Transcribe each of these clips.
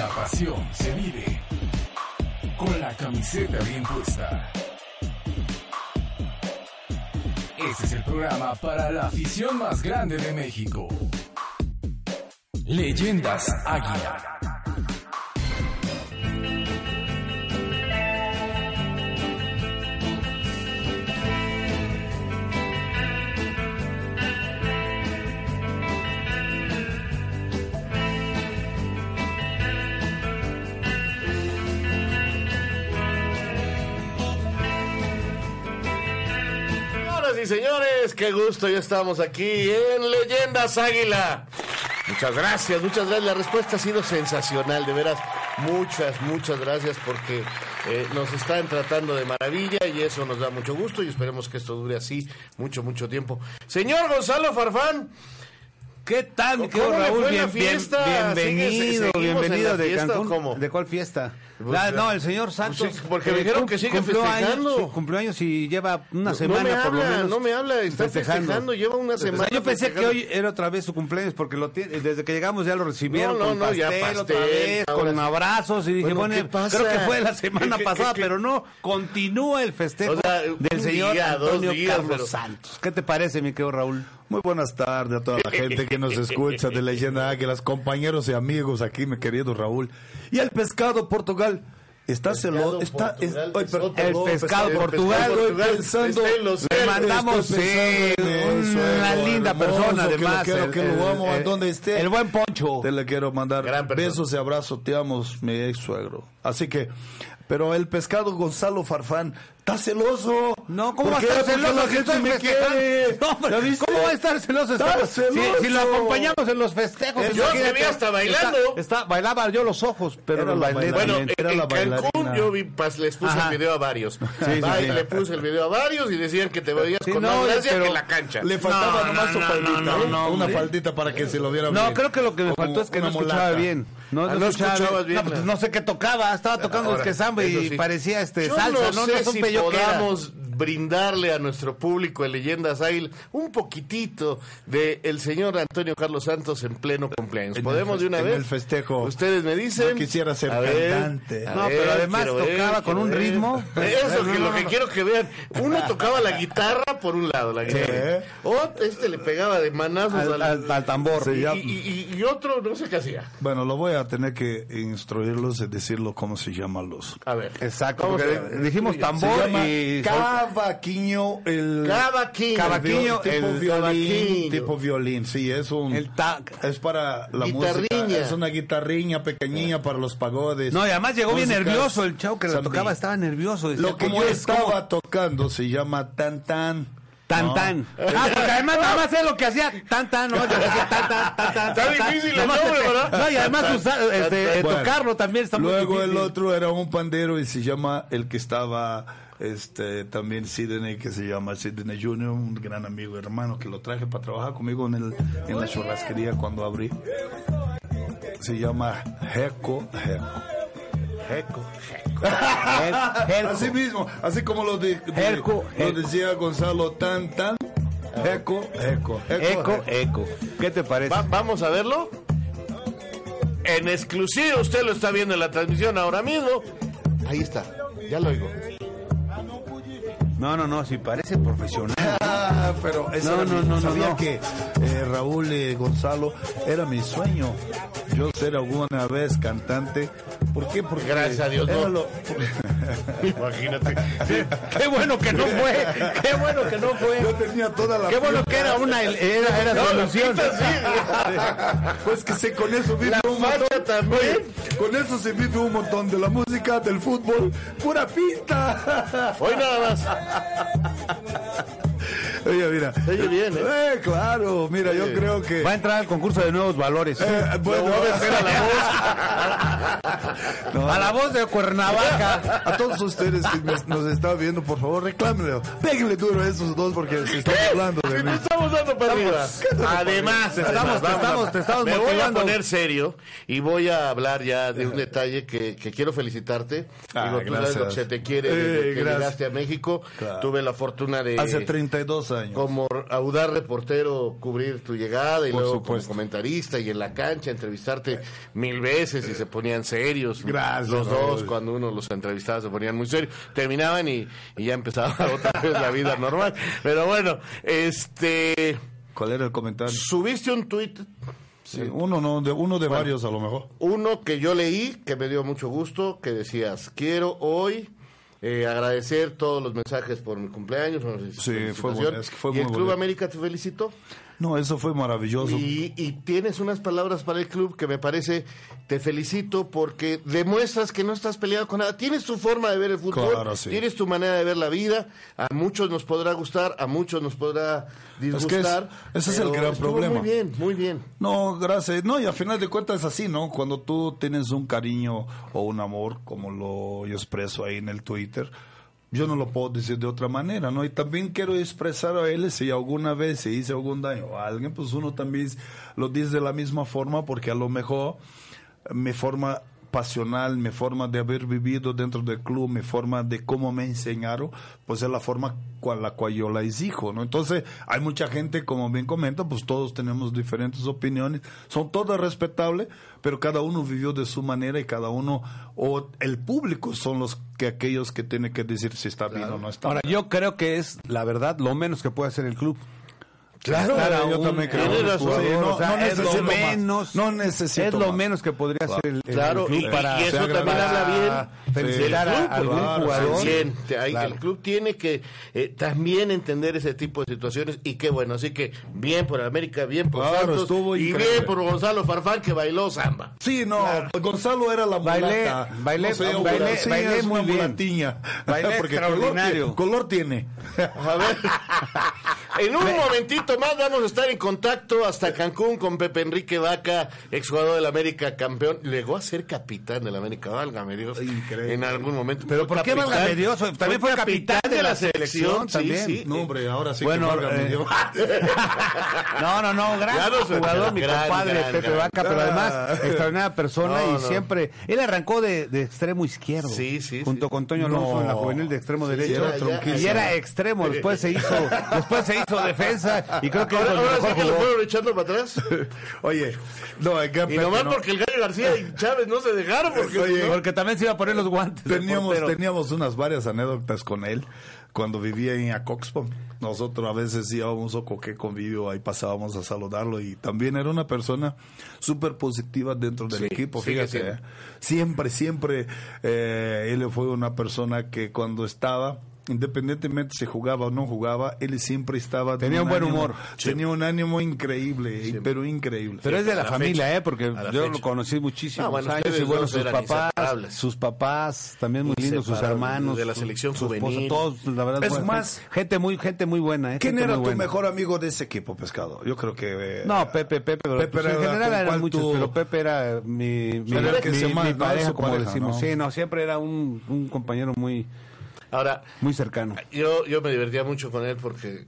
La pasión se vive con la camiseta bien puesta. Este es el programa para la afición más grande de México. Leyendas Águila. Y señores, qué gusto, ya estamos aquí en Leyendas Águila. Muchas gracias, muchas gracias. La respuesta ha sido sensacional, de veras. Muchas, muchas gracias porque eh, nos están tratando de maravilla y eso nos da mucho gusto y esperemos que esto dure así mucho, mucho tiempo. Señor Gonzalo Farfán, ¿Qué tal, mi ¿Cómo querido Raúl? Bien- fiesta? bienvenido, ¿Sigue- seguimos en bienvenido de fiesta Cancún. cómo? ¿De cuál fiesta? Pues no, el señor Santos. sí, porque me dijeron cum- que sigue festejando. Años, sí, cumplió años y lleva una no semana me por lo habla, menos. no me habla, está festejando, lleva una semana yo pensé que hoy era otra vez su cumpleaños porque lo tiene, desde que llegamos ya lo recibieron No, no, con no, ya pastel, otra pastel, vez, ahora con abrazos y dije, Bueno, creo que fue la semana ¿Qué- qué- pasada, qué- pero no, continúa el festejo O sea, del señor día, Antonio días, Carlos pero- Santos. ¿Qué te parece, mi querido Raúl? Muy buenas tardes a toda la gente que nos escucha de Leyenda Águilas, compañeros y amigos aquí, mi querido Raúl. Y el pescado Portugal. Está celoso, está, es- Portugal, ay, es perdón, otro. El pescado el Portugal, pescado estoy Portugal pensando, Le mandamos mi una linda persona, que lo además. quiero, el- que lo amo, a donde esté. El buen Poncho. Te le quiero mandar besos y abrazos, te amo, mi ex suegro. Así que, pero el pescado Gonzalo Farfán, está celoso. No, ¿cómo ¿Por va a estar celoso la gente me quiere. No. ¿Cómo va a estar celoso? Está Si- celoso. Si, lo acompañamos en los festejos. Yo te vi hasta bailando. Está, está- bailaba yo los ojos, pero Era lo la bailé bailarina. Bueno, en, la Cancún bailarina. yo vi, pas- les puse Ajá. el video a varios. sí, Ay, sí. Le puse el video a varios y decían que te veías Sí, con no, más gracia pero- que la cancha. Le faltaba No, nomás no, su no, faldita, no, no, ¿eh? no, una faldita para que se lo viera No, bien. creo que lo que me faltó es que no escuchaba bien. No, Ah, no no escuchaba escuchabas bien, No, pues no sé qué tocaba. Estaba tocando Ahora, es que samba y sí. parecía este Yo salsa. no, No, sé no si qué era. podamos brindarle a nuestro público de Leyendas Águila un poquitito de el señor Antonio Carlos Santos en pleno cumpleaños. En ¿Podemos de una en vez? el festejo. Ustedes me dicen. Yo quisiera ser A cantante. a No, ver, pero además ver, tocaba con un ver. ritmo. Eso, No, que no, lo no, que no. quiero que vean. Uno tocaba la guitarra por un lado, la guitarra. O este le pegaba de manazos Al, al- al tambor. Y, ya- y- y- y otro no sé qué hacía. Bueno, lo voy a tener que instruirlos y decirlo cómo se llaman los. A ver. Exacto, porque dijimos tambor y... cavaquinho, el Cavaquinho. Cavaquinho, tipo el violín, cavaquinho. tipo violín, sí, es un El es para la Guitarriña. música, es una guitarriña pequeñilla para los pagodes. No, y además llegó bien nervioso el chavo que le zambi. tocaba, estaba nervioso. decía, Lo que ¿cómo yo es? ¿Cómo? estaba tocando se llama tan tan. Tan ¿no? tan. Ah, porque además nada más es lo que hacía tan tan, ¿no? Yo decía tan tan, tan tan. Está tan, tan. difícil el nombre, este- ¿verdad? No, y además usar, este, Bueno, tocarlo también está muy Luego el otro era un pandero y se llama el que estaba este también Sidney que se llama Sidney Junior, un gran amigo hermano que lo traje para trabajar conmigo en el en la churrasquería cuando abrí. Se llama Jeco Jeco. Jeco. Her- Herco. Así mismo, así como lo, de, de- lo jerco. decía Gonzalo tan tan Jeco Jeco. Eco, eco. ¿Qué te parece? Va- vamos a verlo. En exclusiva, usted lo está viendo en la transmisión ahora mismo. Ahí está, ya lo oigo. No, no, no, si parece profesional. Ah, pero eso No, era no, mi- no, no, sabía no. que eh, Raúl y Gonzalo era mi sueño. Yo ser alguna vez cantante. ¿Por qué? Porque Gracias a Dios, era no. lo- Imagínate. Qué bueno que no fue. Qué bueno que no yo fue. tenía toda la Qué bueno que era una era, era solución. Pues que sé, con eso vive La un montón. facha también. Oye, con eso se vive un montón de la música, del fútbol, pura pinta. Hoy nada más. Oye, mira. Oye, bien, ¿eh? Eh, claro, mira, yo creo que. Va a entrar al concurso de nuevos valores. Eh, bueno, voy a hacer a la No, A la voz de Cuernavaca. A todos ustedes que me- nos están viendo, por favor, reclámenle. Péguenle duro a esos dos porque se están hablando de mí. te estamos dando para arriba. Además, Te estamos- te estamos- te estamos me voy a poner serio y voy a hablar ya de un detalle que, que quiero felicitarte. Ah, Digo, tú sabes gracias. lo que se te quiere Eh, que gracias. llegaste a México. Claro. Tuve la fortuna de... Hace 32 años. Años. como audaz reportero cubrir tu llegada y Por luego supuesto. como comentarista y en la cancha entrevistarte mil veces y se ponían serios. Gracias, Los dos, cuando uno los entrevistaba, se ponían muy serios. Terminaban y, y ya empezaba otra vez la vida normal. Pero bueno, este. ¿Cuál era el comentario? Subiste un tuit, Sí, uno no, de, uno de varios a lo mejor. uno que yo leí, que me dio mucho gusto, que decías: Quiero hoy. Eh, agradecer todos los mensajes por mi cumpleaños. Sí, fue bueno, es que fue ¿Y muy el Club bonito. América te felicitó? No, eso fue maravilloso. Y, y tienes unas palabras para el club que me parece, te felicito porque demuestras que no estás peleado con nada. Tienes tu forma de ver el fútbol, Claro, sí. tienes tu manera de ver la vida. A muchos nos podrá gustar, a muchos nos podrá disgustar. es- ese es el gran problema. Muy bien, muy bien. No, gracias. No, y al final de cuentas es así, ¿no? Cuando tú tienes un cariño o un amor, como lo yo expreso ahí en el Twitter, yo no lo puedo decir de otra manera, ¿no? Y también quiero expresar a él si alguna vez se hice algún daño a alguien, pues uno también lo dice de la misma forma, porque a lo mejor mi forma pasional, mi forma de haber vivido dentro del club, mi forma de cómo me enseñaron, pues es la forma con la cual yo la exijo, ¿no? Entonces, hay mucha gente, como bien comenta, pues todos tenemos diferentes opiniones, son todas respetables, pero cada uno vivió de su manera y cada uno, o el público son los que aquellos que tienen que decir si está bien o no está Ahora, yo creo que es, la verdad, lo menos que puede hacer el club. Claro, a yo un- también creo. un jugador, Sí, no- o sea, no es lo necesito más. menos, No necesito es lo más. menos que podría hacer el, el Claro, club y, para y eso también habla bien felicitar del a algún claro, jugador. hay- Claro. El club tiene que eh, también entender ese tipo de situaciones y qué bueno. Así que bien por América, bien por Claro, Santos estuvo y increíble. bien por Gonzalo Farfán que bailó samba. Sí, no, Gonzalo era la Bailé- mulata. bailé- No sé, bailé- sí, bailé es muy bien. mulatiña. Bailé Porque extraordinario. Color tiene. A ver. en un momentito más vamos a estar en contacto hasta Cancún con Pepe Enrique Vaca, exjugador del América, campeón. Llegó a ser capitán del América, válgame Dios. Increíble. En algún momento. Pero ¿por qué válgame Dios? También fue capitán de la selección, sí, también. sí. No, hombre, ahora sí Bueno, que válgame eh, Dios. No, no, no, gran no jugador, mi gran, compadre gran, Pepe gran. Vaca, pero además Ah. extraordinaria persona No, y no. siempre. Él arrancó de, de extremo izquierdo. Sí, sí, Junto sí. con Toño Alonso en la juvenil de extremo Sí, derecho. y era extremo, después se hizo, después se hizo defensa y creo que Ahora, sí que lo fueron echando para atrás. Oye, no, acá Y nomás no. porque el Gallo García y Chávez no se dejaron. Porque Oye, Porque también se iba a poner los guantes. Teníamos, teníamos unas varias anécdotas con él cuando vivía en Acoxpo. Nosotros a veces íbamos a coque convivio, ahí pasábamos a saludarlo y también era una persona súper positiva dentro del Sí, equipo. Fíjate, eh. siempre, siempre eh, él fue una persona que cuando estaba independientemente si jugaba o no jugaba, él siempre estaba... Tenía un buen ánimo- humor. Tenía un ánimo increíble, pero increíble. Pero es de la familia, fecha. ¿eh? Porque yo fecha. lo conocí muchísimos Ah, bueno, años y bueno, sus papás, sus papás también muy lindos, sus hermanos, de la su- selección su esposa, juvenil. todos, la verdad, Es más- gente, muy, gente muy buena, ¿eh? ¿Quién Gente era muy tu buena. mejor amigo de ese equipo, Pescado? Yo creo que... eh, No, Pepe, Pepe, pero Pepe pues, era en general eran muchos, tú- pero Pepe era mi, mi, Era el que mi- se mi no, pareja, como pareja, decimos. ¿no? Sí, no, siempre era un, un compañero muy, Ahora, muy cercano. yo, yo me divertía mucho con él porque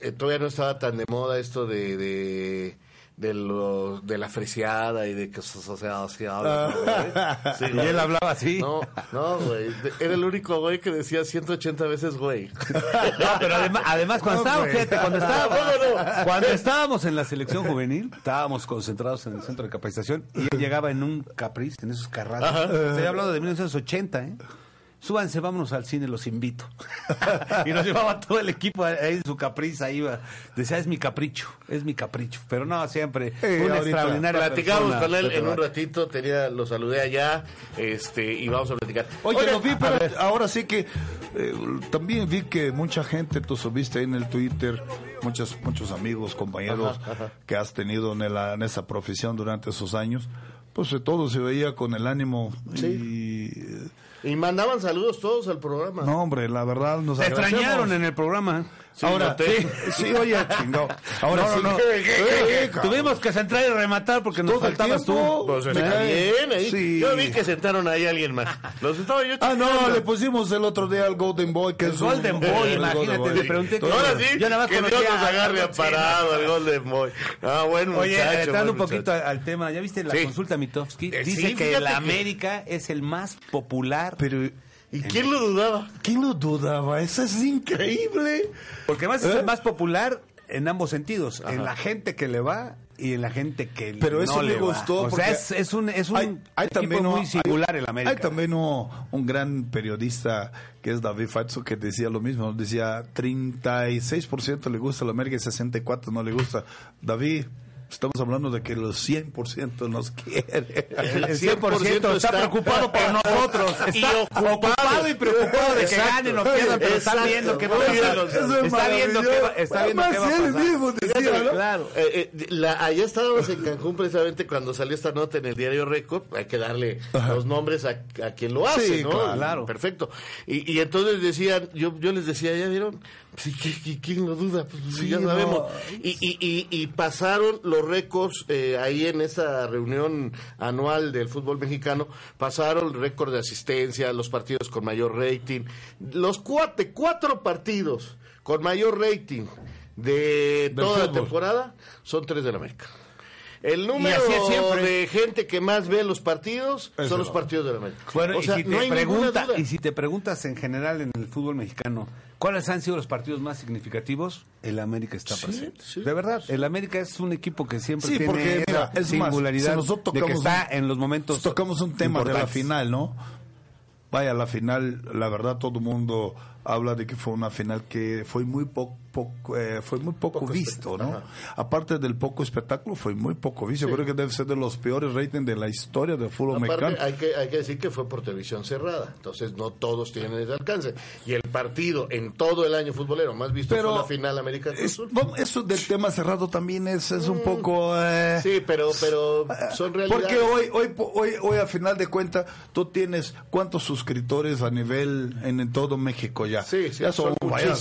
eh, todavía no estaba tan de moda esto de... de de, lo, de la fresiada y de que o sea, así habla, güey. Sí, Y él hablaba así. No, no, güey. Era el único güey que decía 180 veces güey. No, pero además, además cuando No, estábamos, fíjate, cuando No, estábamos, cuando estábamos en la selección juvenil, estábamos concentrados en el centro de capacitación y él llegaba en un capriz, en esos carrazos. Estoy hablando de 1980, ¿eh? Súbanse, vámonos al cine, los invito. y nos llevaba todo el equipo ahí en su capriz, ahí iba. Decía, es mi capricho, es mi capricho. Pero no, siempre, Eh, una extraordinaria Platicamos persona, con él en un ratito, tenía, lo saludé allá, este, y vamos a platicar. Oye, lo vi, pero ahora sí que eh, también vi que mucha gente, tú subiste ahí en el Twitter, muchos, muchos amigos, compañeros que has tenido en, la- en esa profesión durante esos años, pues eh, todo se veía con el ánimo y... Y mandaban saludos todos al programa. No, hombre, la verdad nos Te extrañaron en el programa. Ahora, sí, sí, oye, chingado. Ahora No, sí. no, no. Eh. Tuvimos que centrar y rematar porque nos faltabas tú. Pues cae. bien, ahí. Sí. Yo vi que sentaron ahí a alguien más. Los estaba yo Ah, no, le pusimos el otro día al Golden Boy, que El es un- Golden Boy, el imagínate, Golden le Boy. pregunté que- Ahora sí, Yo nada más que Dios nos agarre parado al Golden Boy. Ah, bueno, Oye, entrando un poquito muchacho. al, tema, ¿ya viste la Sí. consulta Mitofsky? Eh, Dice que la América es el más popular Pero ¿Y quién lo dudaba? ¿Quién lo dudaba? Eso es increíble. Porque además es ¿Eh? el más popular en ambos sentidos, en la gente que le va y en la gente que Pero no eso le me va. gustó O porque sea, es, es un, es un hay, hay equipo también muy un- singular hay- el América. Hay también un, un gran periodista que es David Fatso que decía lo mismo. Decía 36% le gusta el América y 64% no le gusta. David, estamos hablando de que los 100% nos quiere. El 100% está preocupado por nosotros. Y Está ocupado. ocupado y preocupado de que Exacto. ganen o pierdan, pero está viendo qué va a pasar. Es Está viendo qué va, está viendo qué va a pasar. mismo decía, ¿no? Claro. Eh, eh, la- allá estábamos en Cancún precisamente cuando salió esta nota en el diario Récord. Hay que darle los nombres a, a quien lo hace, Sí, ¿no? claro. Perfecto. Y, y entonces decían, yo, yo les decía, ¿ya vieron? Sí, ¿qui- qui- ¿Quién lo duda? Pues Sí, ya no. sabemos. Y, y, y, y pasaron los récords eh, ahí en esa reunión anual del fútbol mexicano, pasaron el récord de asistencia, los partidos con mayor rating, los cuatro, cuatro partidos con mayor rating de toda la temporada son tres del América. El número de gente que más ve los partidos son los no. partidos del América. Bueno, o sea, y, si no te hay ninguna pregunta, duda. y si te preguntas en general en el fútbol mexicano, ¿cuáles han sido los partidos más significativos? El América está Sí, presente. sí. de verdad, el América es un equipo que siempre Sí, tiene porque, esa mira, es más, singularidad si nosotros de que tocamos está un- en los momentos Tocamos un tema de la final, ¿no? Vaya, la final, la verdad, todo el mundo habla de que fue una final que fue muy poco, fue muy poco, Poco visto, ¿no? ajá. Aparte del poco espectáculo, fue muy poco visto. Creo que debe ser de los peores ratings de la historia del fútbol Aparte, mexicano. hay que, hay que decir que fue por televisión cerrada, entonces no todos tienen ese alcance. Y el partido en todo el año futbolero más visto Pero fue la final América Es- Azul. vamos, eso del tema cerrado también es, es un poco... eh, Mm. Sí, pero, pero son realidades. Porque hoy, hoy, hoy, hoy a final de cuentas, tú tienes cuántos suscriptores a nivel en, en todo México ya. Sí, sí, ya son, son vaya.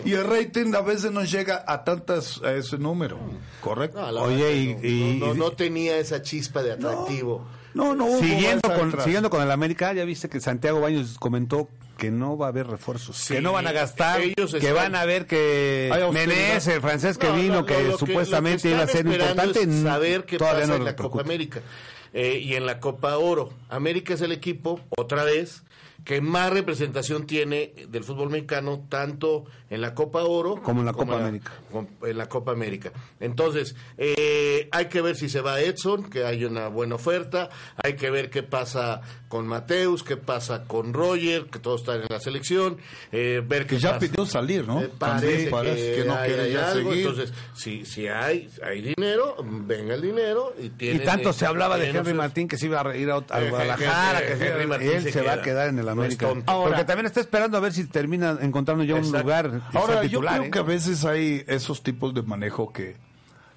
Y el rating a veces no llega a tantas, a ese número. ¿Correcto? No, la Oye, verdad y- no, no- y- no tenía esa chispa de atractivo. No, no hubo Siguiendo con, atrás. siguiendo con el América, ya viste que Santiago Baños comentó que no va a haber refuerzos, Sí, que no van a gastar, ellos que están- van a ver que. Menés, el francés que No, vino, no, que supuestamente lo que iba a ser importante, es saber qué pasa no en la. Copa América Eh, y en la Copa Oro. América es el equipo, otra vez, que más representación tiene del fútbol mexicano, tanto en la Copa Oro Como en la Copa América. En la Copa América. Entonces, eh, hay que ver si se va Edson, que hay una buena oferta. Hay que ver qué pasa con Mateus, qué pasa con Roger, que todos están en la selección. eh, ver qué Que ya pasa. pidió salir, ¿no? Eh, parece, También parece que, que no hay, quiere hay ya algo. seguir. Entonces, si, si hay, hay dinero, venga el dinero. Y, Y tienen, tanto eh, se hablaba de Henry opciones. Martín que se iba a ir a, a Eh, Guadalajara, que Henry Martín él se se, va a queda. quedar en el América. tonto. Porque Ahora- también está esperando a ver si termina encontrando ya un Exacto. lugar que Ahora, yo titular. creo ¿eh? que a veces hay esos tipos de manejo que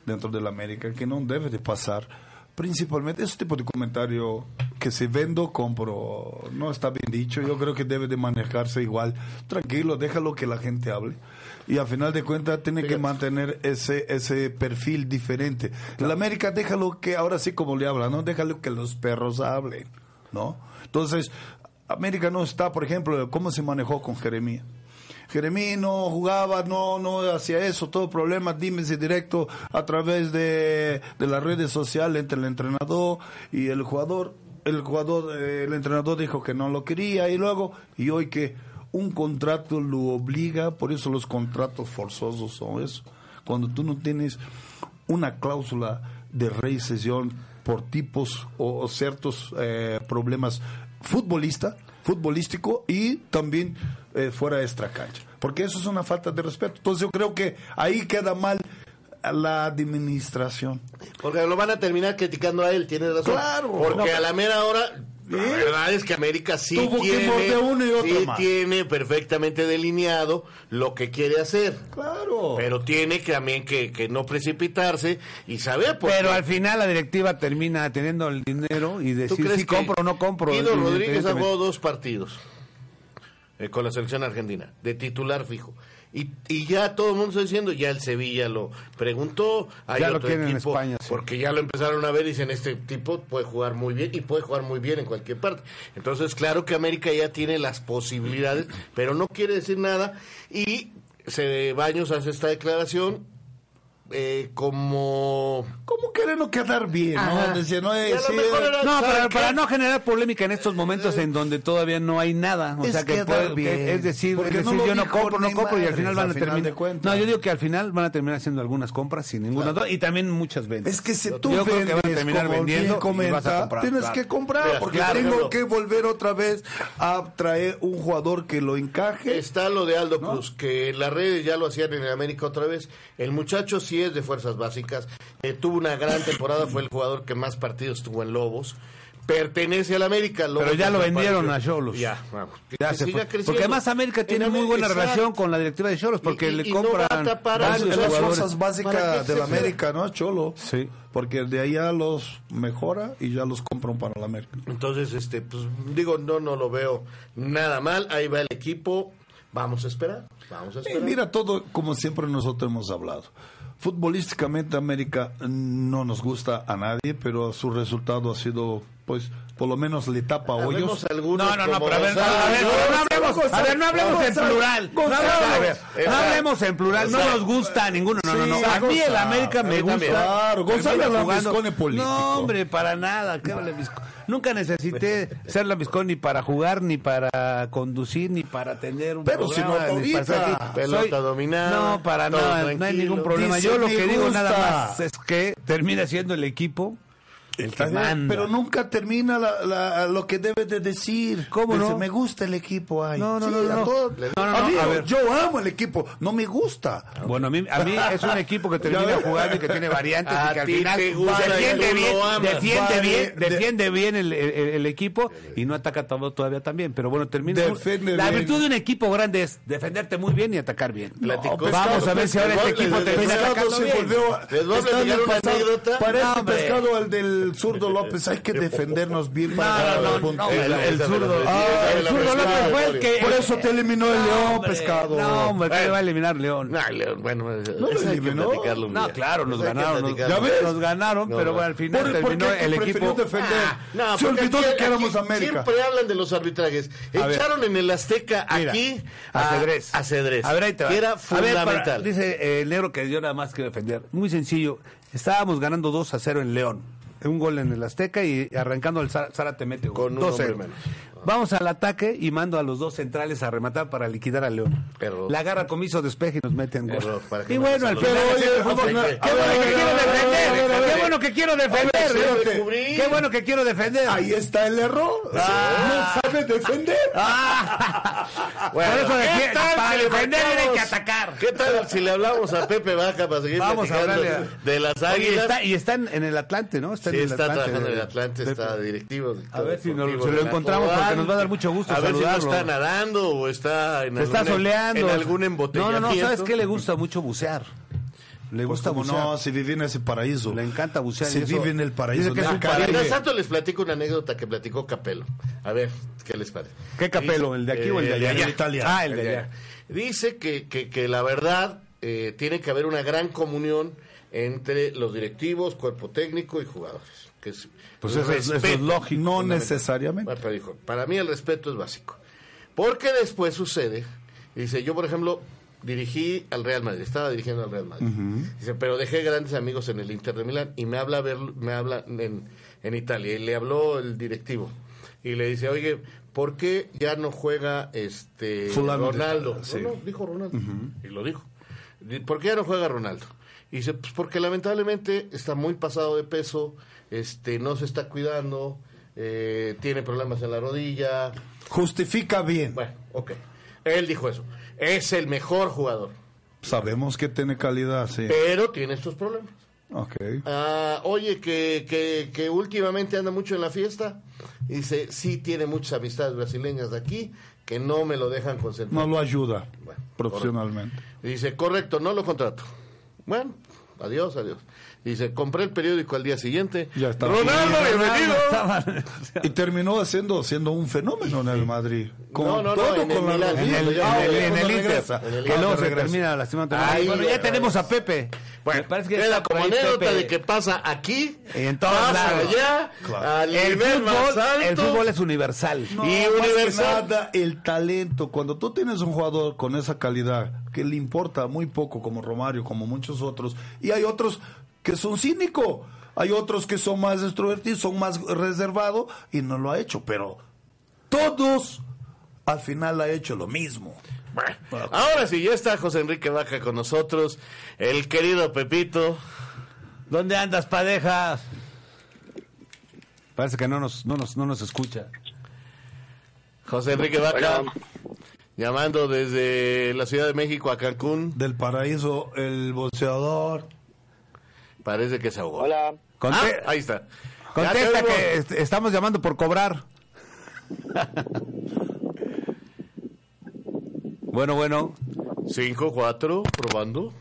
dentro de la América que no debe de pasar. Principalmente ese tipo de comentario que si vendo, compro, no está bien dicho. Yo creo que debe de manejarse igual. Tranquilo, déjalo que la gente hable. Y al final de cuentas tiene que Fíjate. mantener ese ese perfil diferente. La América déjalo que, ahora sí como le habla, ¿no? Déjalo que los perros hablen, ¿no? Entonces, América no está, por ejemplo, cómo se manejó con Jeremías. Jeremías no jugaba, no, no hacía eso, todo problema, dime si directo a través de, de las redes sociales entre el entrenador y el jugador. El jugador, eh, el entrenador dijo que no lo quería y luego, y hoy que un contrato lo obliga, por eso los contratos forzosos son eso. Cuando tú no tienes una cláusula de rescisión por tipos o, o ciertos eh, problemas futbolista, futbolístico y también eh, fuera de extra cancha. Porque eso es una falta de respeto. Entonces yo creo que ahí queda mal la administración. Porque lo van a terminar criticando a él, tiene razón. Claro. Porque No, a la mera hora, la verdad es que América sí Tuvo que tiene, morder uno y otro sí más. tiene perfectamente delineado lo que quiere hacer. Claro. Pero tiene que también que, que no precipitarse y saber por Pero qué. al final la directiva termina teniendo el dinero y ¿Tú decir si que compro o no compro. Guido Rodríguez jugado dos partidos eh, con la selección argentina, de titular fijo. Y, y ya todo el mundo está diciendo, ya el Sevilla lo preguntó, hay Ya lo otro en equipo, España, sí. porque ya lo empezaron a ver y dicen, este tipo puede jugar muy bien y puede jugar muy bien en cualquier parte. Entonces, claro que América ya tiene las posibilidades, pero no quiere decir nada. Y se Baños hace esta declaración, eh, como como queriendo quedar bien, ¿no? No, eh, para, no generar polémica en estos momentos en donde todavía no hay nada, o es sea que, puede, es decir, yo no compro, no compro y al final van a terminar. No, yo digo que al final van a terminar haciendo algunas compras sin ninguna duda y también muchas ventas. Es que si tú yo vendes, creo que van a terminar vendiendo comenta, vas a comprar, tienes que comprar porque tengo que volver otra vez a traer un jugador que lo encaje. Está lo de Aldo Cruz, que las redes ya lo hacían en América otra vez. El muchacho si de fuerzas básicas, eh, tuvo una gran temporada, fue el jugador que más partidos tuvo en Lobos. Pertenece al América. Pero ya lo vendieron a Cholos. Ya, vamos. Ya se. Porque además América tiene muy buena relación con la directiva de Cholos porque le compra las fuerzas básicas de América, ¿no? Cholo. Sí porque de ahí ya los mejora y ya los compran para la América. Entonces, este, pues digo, no, no lo veo nada mal, ahí va el equipo, vamos a esperar, vamos a eh, mira todo como siempre nosotros hemos hablado. Futbolísticamente América no nos gusta a nadie, pero su resultado ha sido, pues, por lo menos le tapa hoyos. Algunos No, no, no, pero a ver, Gonzalo a ver, no hablemos, a ver, no hablemos en plural. No hablemos, a ver, no Exacto. hablemos en plural, no nos gusta a ninguno, no, no, no. Sí, A mí el. América me gusta. Claro, Gonzalo es político. No, hombre, para nada. Nunca necesité ser Lambiscón ni para jugar, ni para conducir, ni para atender un Pero si no ni para. Pelota dominada, No, para nada, no hay ningún problema. Yo lo "Me que digo nada gusta". más es que termina siendo el equipo el que manda. Pero nunca termina la- la- lo que debe de decir. ¿Cómo Dice, no? me gusta el equipo. Ay. No, no, Sí, no, a no. todos- No, no, no, Amigo, a ver. yo amo el equipo. No me gusta. Bueno, a mí, a mí es un equipo que termina jugando y que tiene variantes A y que al final defiende bien, defiende Vale, bien, de- defiende bien el, el- el equipo y no ataca todo todavía también. Pero bueno, termina. La bien. virtud de un equipo grande es defenderte muy bien y atacar bien. Platicó- No, vamos a ver si ahora este Pescado, equipo termina Pescado atacando bien. volvió. Les voy a platicar el una anécdota. Parece No, hombre. pescado el zurdo López. Hay que defendernos bien No, para no, no, no, el, zurdo, ah, el zurdo López fue el que. Por eso te eliminó el No, León, hombre, pescado. No, hombre, ¿qué Bueno. le va a eliminar León? No, León, bueno, lo que eliminó. No, claro, nos que ganaron. Nos, platicarlo. ¿Ya ves? nos ganaron, No, pero no. bueno, al final ¿Por, por terminó qué el equipo. defender? Ah, no, Se olvidó aquí- de que éramos América. Siempre hablan de los arbitrajes. Echaron en el Azteca aquí a- ajedrez. ajedrez. A ver, ahí te va. Que era A ver, para- fundamental. dice eh, el negro que yo nada más quiero defender. Muy sencillo. Estábamos ganando 2 a 0 en León. Un gol en el Azteca y arrancando el Zá- Zárate mete gol. Con un 2-0. hombre menos. Vamos al ataque y mando a los dos centrales a rematar para liquidar a León. Error. La agarra comiso despeje y nos meten gol. Error, para que y no bueno, al final Qué a bueno que quiero defender. ver. Qué bueno que quiero defender. se Qué- descubrí. Qué bueno que quiero defender. Ahí está el error. Ah. No sabe defender. Ah. Bueno, Por eso ¿qué defiende- tal para si defender hay que atacar. ¿Qué tal si le hablamos a Pepe Vaca para seguir Vamos a hablarle de las águilas? está, y está en, el Atlante, ¿no? Está Sí, en el está Atlante. trabajando en el Atlante, está directivo. A ver si nos- si lo encontramos, porque nos va a dar mucho gusto A ver si saludarlo. no está nadando o está en, Se está algún- soleando. en algún No, embotellamiento. no, no, ¿sabes qué? Le gusta mucho bucear. Le Pues gusta como bucear. no, si vive en ese paraíso. Le encanta bucear. Se eso- vive en el paraíso Dice que del es un Caribe. Mientras Caribe. tanto les platico una anécdota que platicó Capelo. A ver, ¿qué les parece? ¿Qué Capelo? ¿El de aquí o el de allá? Eh, El de Italia. Ah, el de allá. Dice que, que, que la verdad eh, tiene que haber una gran comunión entre los directivos, cuerpo técnico y jugadores. Que es, Pues eso es- eso es respeto. lógico. No necesariamente. Bueno, pero dijo, para mí el respeto es básico. Porque después sucede, dice, yo por ejemplo dirigí al Real Madrid, estaba dirigiendo al Real Madrid. Dice, pero dejé grandes amigos en el Inter de Milán y me habla ver, me habla en, en Italia y le habló el directivo y le dice, oye, ¿por qué ya no juega este Fulano Ronaldo? sí. No, no, dijo Ronaldo y lo dijo. Di- ¿Por qué ya no juega Ronaldo? Y dice, pues porque lamentablemente está muy pasado de peso, este, no se está cuidando, eh, tiene problemas en la rodilla. Justifica bien. Bueno, ok. Él dijo eso. Es el mejor jugador, Sabemos que tiene calidad, sí. pero tiene estos problemas. Ok. Ah, oye, que, que, que últimamente anda mucho en la fiesta. Dice, sí tiene muchas amistades brasileñas de aquí que no me lo dejan concentrar. No lo ayuda Bueno, profesionalmente. Dice, correcto, no lo contrato. Bueno, adiós, adiós. Dice, compré el periódico al día siguiente. Ya está. Ronaldo, bienvenido. Y terminó haciendo siendo un fenómeno en el Madrid. Con No, no, no, todo en el con la. En el, Ah, en el- en el Inter, regresa. En el que Inter luego se regresa. termina. Ahí, bueno, ya tenemos a Pepe. Bueno, parece que queda como anécdota Pepe. de que pasa aquí, En todos pasa lados. allá, al el nivel más fútbol, alto. el fútbol es universal. No, Y universal. nada, el talento. Cuando tú tienes un jugador con esa calidad, que le importa muy poco, como Romario, como muchos otros. Y hay otros que son cínicos. Hay otros que son más extrovertidos, son más reservados y no lo ha hecho. Pero todos al final ha hecho lo mismo. Bueno, ahora sí, ya está José Enrique Vaca con nosotros, el querido Pepito. ¿Dónde andas, pareja? Parece que no nos, no nos, no nos escucha. José Enrique Vaca, Hola. llamando desde la Ciudad de México a Cancún. Del paraíso, el boxeador. Parece que se ahogó. Hola. Conte- Ah, ahí está. Contesta que est- estamos llamando por cobrar. bueno, bueno. Cinco, cuatro, probando.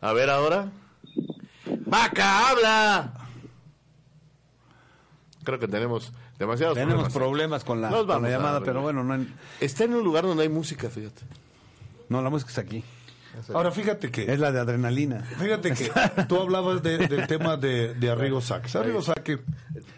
A ver ahora. ¡Vaca, habla! Creo que tenemos demasiados Tenemos problemas. problemas con la, con llamada, pero bueno, no, hay- Está en un lugar donde hay música, fíjate. no, la música es aquí. Ahora fíjate que... Es la de adrenalina. Fíjate que tú hablabas de- del tema de, de Arrigo Sáquez. Arrigo Sáquez...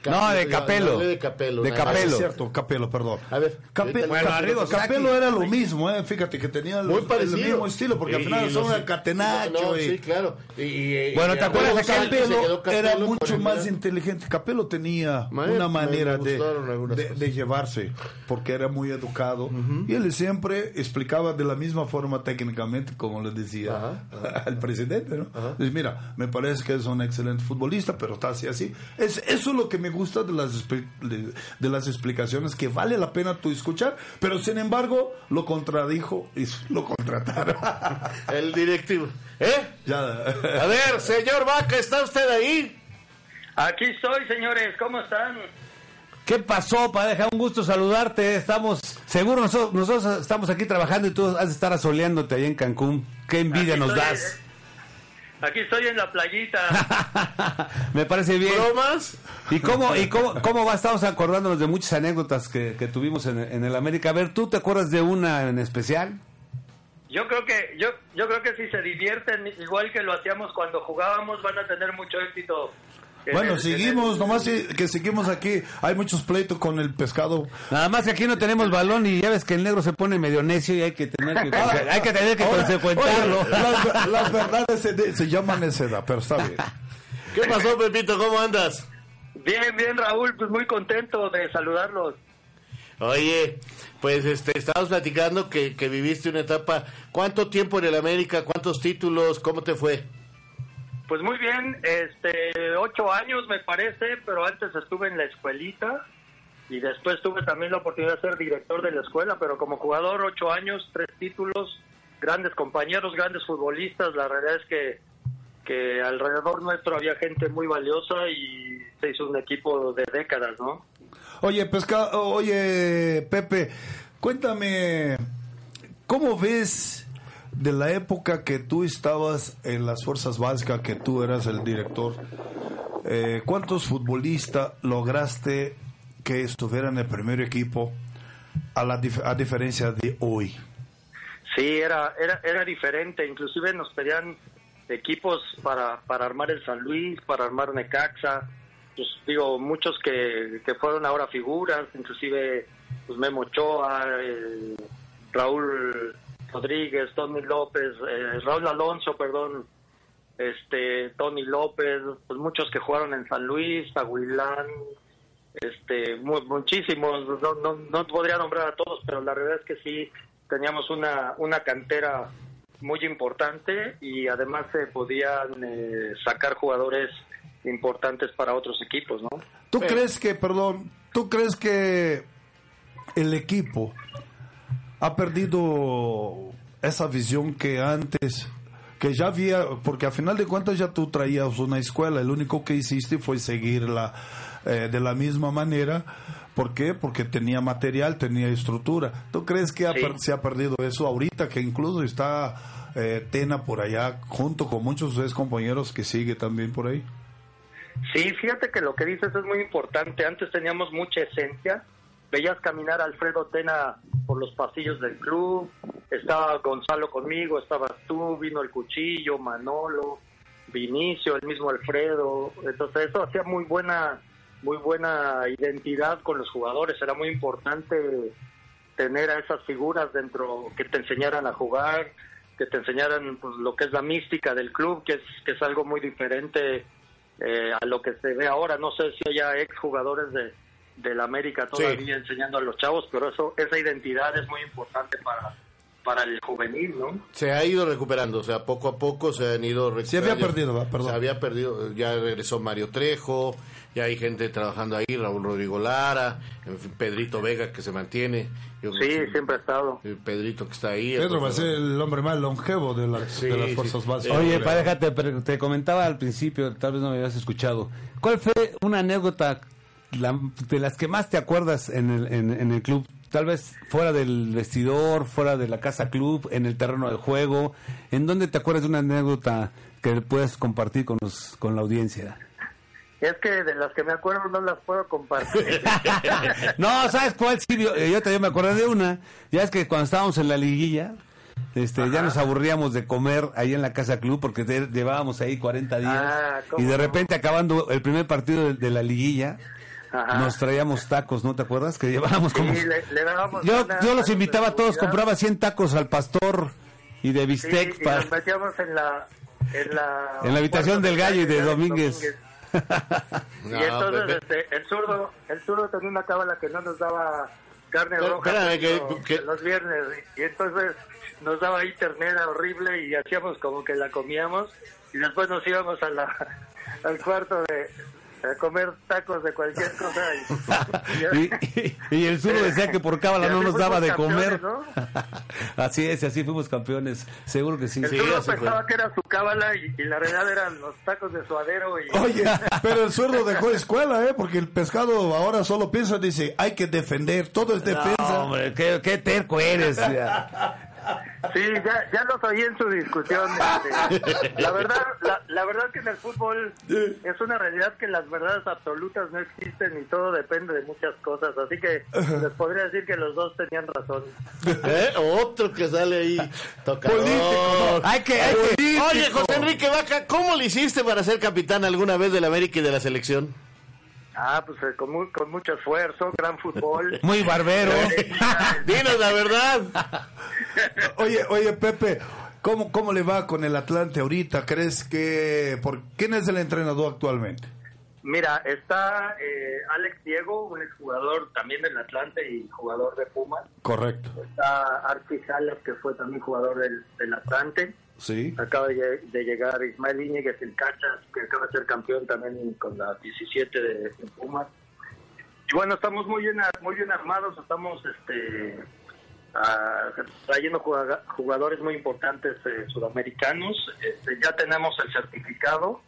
No, de Capello. hablé de Capello. De más. Ah, es cierto, Capelo, perdón. A ver, Cape- ahorita- Bueno, Arrigo Sacchi. era lo mismo, ¿eh? fíjate que tenía el, Muy el parecido. mismo estilo, porque al Y- final y son el catenacho. No, y- sí, claro. Y- y- Bueno, y ¿te acuerdas de Capello quedó era mucho el más final. inteligente. Capello tenía Me- una manera de, de, de llevarse, porque era muy educado. Y él siempre explicaba de la misma forma técnicamente, como le decía Ajá, al presidente. ¿no? Dice, mira, me parece que es un excelente futbolista, pero está así, así. Es, eso es lo que me gusta de las, expli- de, de las explicaciones, que vale la pena tú escuchar, pero sin embargo lo contradijo y lo contrataron. El directivo. ¿Eh? ya. A ver, señor Vaca, ¿está usted ahí? Aquí estoy, señores. ¿Cómo están? ¿Qué pasó, pareja? Un gusto saludarte. Estamos, seguro nosotros, nosotros estamos aquí trabajando y tú has de estar asoleándote ahí en Cancún. Qué envidia Aquí nos estoy, das. eh, Aquí estoy en la playita. Me parece bien. ¿Bromas? ¿Y cómo, y cómo, cómo va? Estamos acordándonos de muchas anécdotas que, que tuvimos en, en el América. A ver, ¿tú te acuerdas de una en especial? Yo creo que yo yo creo que si se divierten igual que lo hacíamos cuando jugábamos van a tener mucho éxito. En Bueno, el- seguimos, el- nomás que seguimos aquí. Hay muchos pleitos con el pescado. Nada más que aquí no tenemos balón y ya ves que el negro se pone medio necio y hay que tener que, hay que, tener que consecuentarlo. Oye, las, las verdades se, se llaman necedad, pero está bien. ¿Qué pasó, Pepito? ¿Cómo andas? Bien, bien, Raúl, pues muy contento de saludarlos. Oye, pues este, estábamos platicando que, que viviste una etapa. ¿Cuánto tiempo en el América? ¿Cuántos títulos? ¿Cómo te fue? Pues muy bien, este, ocho años me parece, pero antes estuve en la escuelita y después tuve también la oportunidad de ser director de la escuela, pero como jugador ocho años, tres títulos, grandes compañeros, grandes futbolistas, la realidad es que, que alrededor nuestro había gente muy valiosa y se hizo un equipo de décadas, ¿no? Oye, pescado, oye, Pepe, cuéntame, ¿cómo ves de la época que tú estabas en las fuerzas básicas, que tú eras el director? eh, ¿Cuántos futbolistas lograste que estuvieran en el primer equipo a, la dif- a diferencia de hoy? Sí, era, era, era diferente. Inclusive nos pedían equipos para, para armar el San Luis, para armar Necaxa. Pues digo, muchos que, que fueron ahora figuras, inclusive pues Memo Ochoa, eh, Raúl Rodríguez, Tony López, eh, Raúl Alonso, perdón, este Tony López, pues muchos que jugaron en San Luis, Aguilán, este mu- muchísimos no, no, no podría nombrar a todos pero la realidad es que sí teníamos una una cantera muy importante y además se podían eh, sacar jugadores importantes para otros equipos no ¿Tú crees que, perdón, tú crees que el equipo ha perdido esa visión que antes, que ya había, porque a final de cuentas ya tú traías una escuela, el único que hiciste fue seguirla eh, de la misma manera. ¿Por qué? Porque tenía material, tenía estructura. ¿Tú crees que ha Sí. per- se ha perdido eso ahorita, que incluso está eh, Tena por allá, junto con muchos de sus compañeros que sigue también por ahí? Sí, fíjate que lo que dices es muy importante. Antes teníamos mucha esencia. Veías caminar a Alfredo Tena por los pasillos del club. Estaba Gonzalo conmigo, estabas tú, vino el Cuchillo, Manolo, Vinicio, el mismo Alfredo. Entonces eso hacía muy buena, muy buena identidad con los jugadores. Era muy importante tener a esas figuras dentro que te enseñaran a jugar, que te enseñaran pues, lo que es la mística del club, que es, que es algo muy diferente eh, a lo que se ve ahora. No sé si haya exjugadores de, de la América todavía enseñando a los chavos, pero eso esa identidad es muy importante para para el juvenil, ¿no? Se ha ido recuperando, o sea, poco a poco se han ido recuperando. Se había perdido, perdón. Se había perdido, ya regresó Mario Trejo, ya hay gente trabajando ahí, Raúl Rodrigo Lara, en fin, Pedrito Vega que se mantiene. Yo Sí, que- siempre ha estado. el Pedrito que está ahí. Pedro va a ser el hombre más longevo de, la- Sí, de las sí. fuerzas básicas. Oye, pareja, te, te comentaba al principio, tal vez no me habías escuchado. ¿Cuál fue una anécdota la- de las que más te acuerdas en el, en, en el club? Tal vez fuera del vestidor, fuera de la casa club, en el terreno de juego. ¿En dónde te acuerdas de una anécdota que puedes compartir con, los, con la audiencia? Es que de las que me acuerdo no las puedo compartir. no, ¿sabes cuál? Sí, yo, yo también me acordé de una. Ya es que cuando estábamos en la liguilla, este, ya nos aburríamos de comer ahí en la casa club porque te- llevábamos ahí 40 días. Ah, ¿cómo y de repente, acabando el primer partido de, de la liguilla, Ajá. nos traíamos tacos, ¿no te acuerdas? Que llevábamos Sí, como... le, le dábamos Yo, yo los de invitaba a todos, compraba 100 tacos al pastor y de Sí, bistec y para... nos metíamos en la en la, En la habitación del gallo y de Domínguez. y No, entonces este, el zurdo el zurdo tenía una cábala que no nos daba carne Pero, roja espérame, que- los, que- los viernes y entonces nos daba ahí ternera horrible y hacíamos como que la comíamos y después nos íbamos a la al cuarto de a comer tacos de cualquier cosa y, y, y el sur decía que por cábala no nos daba de comer. campeones, así es, así fuimos campeones. Seguro que sí. el Sí, zurdo así fue. pensaba que era su cábala y, y la realidad eran los tacos de suadero y Oye, pero el sueldo dejó escuela, ¿eh? Porque el pescado ahora solo piensa, dice, hay que defender, todo es defensa. No, hombre, qué, qué terco eres. ya. Sí, ya, ya los oí en su discusión. este. La verdad, la, la verdad que en el fútbol es una realidad que las verdades absolutas no existen y todo depende de muchas cosas. Así que les podría decir que los dos tenían razón. ¿Eh? Otro que sale ahí tocador. Político. Hay que, hay que- Oye, José Enrique Vaca, ¿cómo le hiciste para ser capitán alguna vez del América y de la selección? Ah, pues eh, con, mu- con mucho esfuerzo, gran fútbol. Muy barbero. Dinos la verdad. Oye, oye, Pepe, ¿cómo, ¿cómo le va con el Atlante ahorita? ¿Crees que... Por, ¿Quién es el entrenador actualmente? Mira, está eh, Alex Diego, un exjugador también del Atlante y jugador de Pumas. Correcto. Está Archie Salas, que fue también jugador del, del Atlante. Sí. Acaba de, llegar Ismael Íñiguez, el Cachas, que acaba de ser campeón también con la 17 de, de Pumas. Y bueno, estamos muy bien, muy bien armados, estamos este, ah, trayendo juga- jugadores muy importantes eh, sudamericanos. Este, ya tenemos el certificado,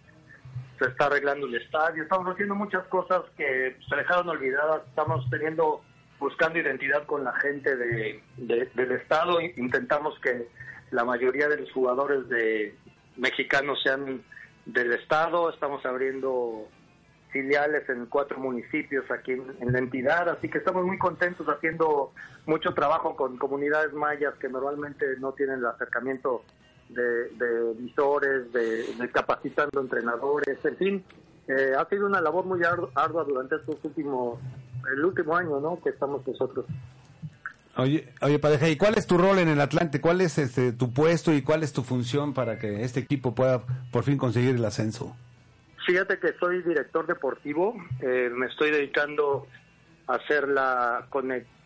se está arreglando el estadio, estamos haciendo muchas cosas que se dejaron olvidadas, estamos teniendo, buscando identidad con la gente de- del estado, intentamos que la mayoría de los jugadores de mexicanos sean del estado, estamos abriendo filiales en cuatro municipios aquí en, la entidad, así que estamos muy contentos haciendo mucho trabajo con comunidades mayas que normalmente no tienen el acercamiento de, de visores, de, capacitando entrenadores, en fin, eh, ha sido una labor muy ardu- ardua durante estos últimos, el último año, ¿no? Que estamos nosotros. Oye, oye, pareja, ¿y cuál es tu rol en el Atlante? ¿Cuál es este, tu puesto y cuál es tu función para que este equipo pueda por fin conseguir el ascenso? Fíjate que soy director deportivo, eh, me estoy dedicando a hacer la,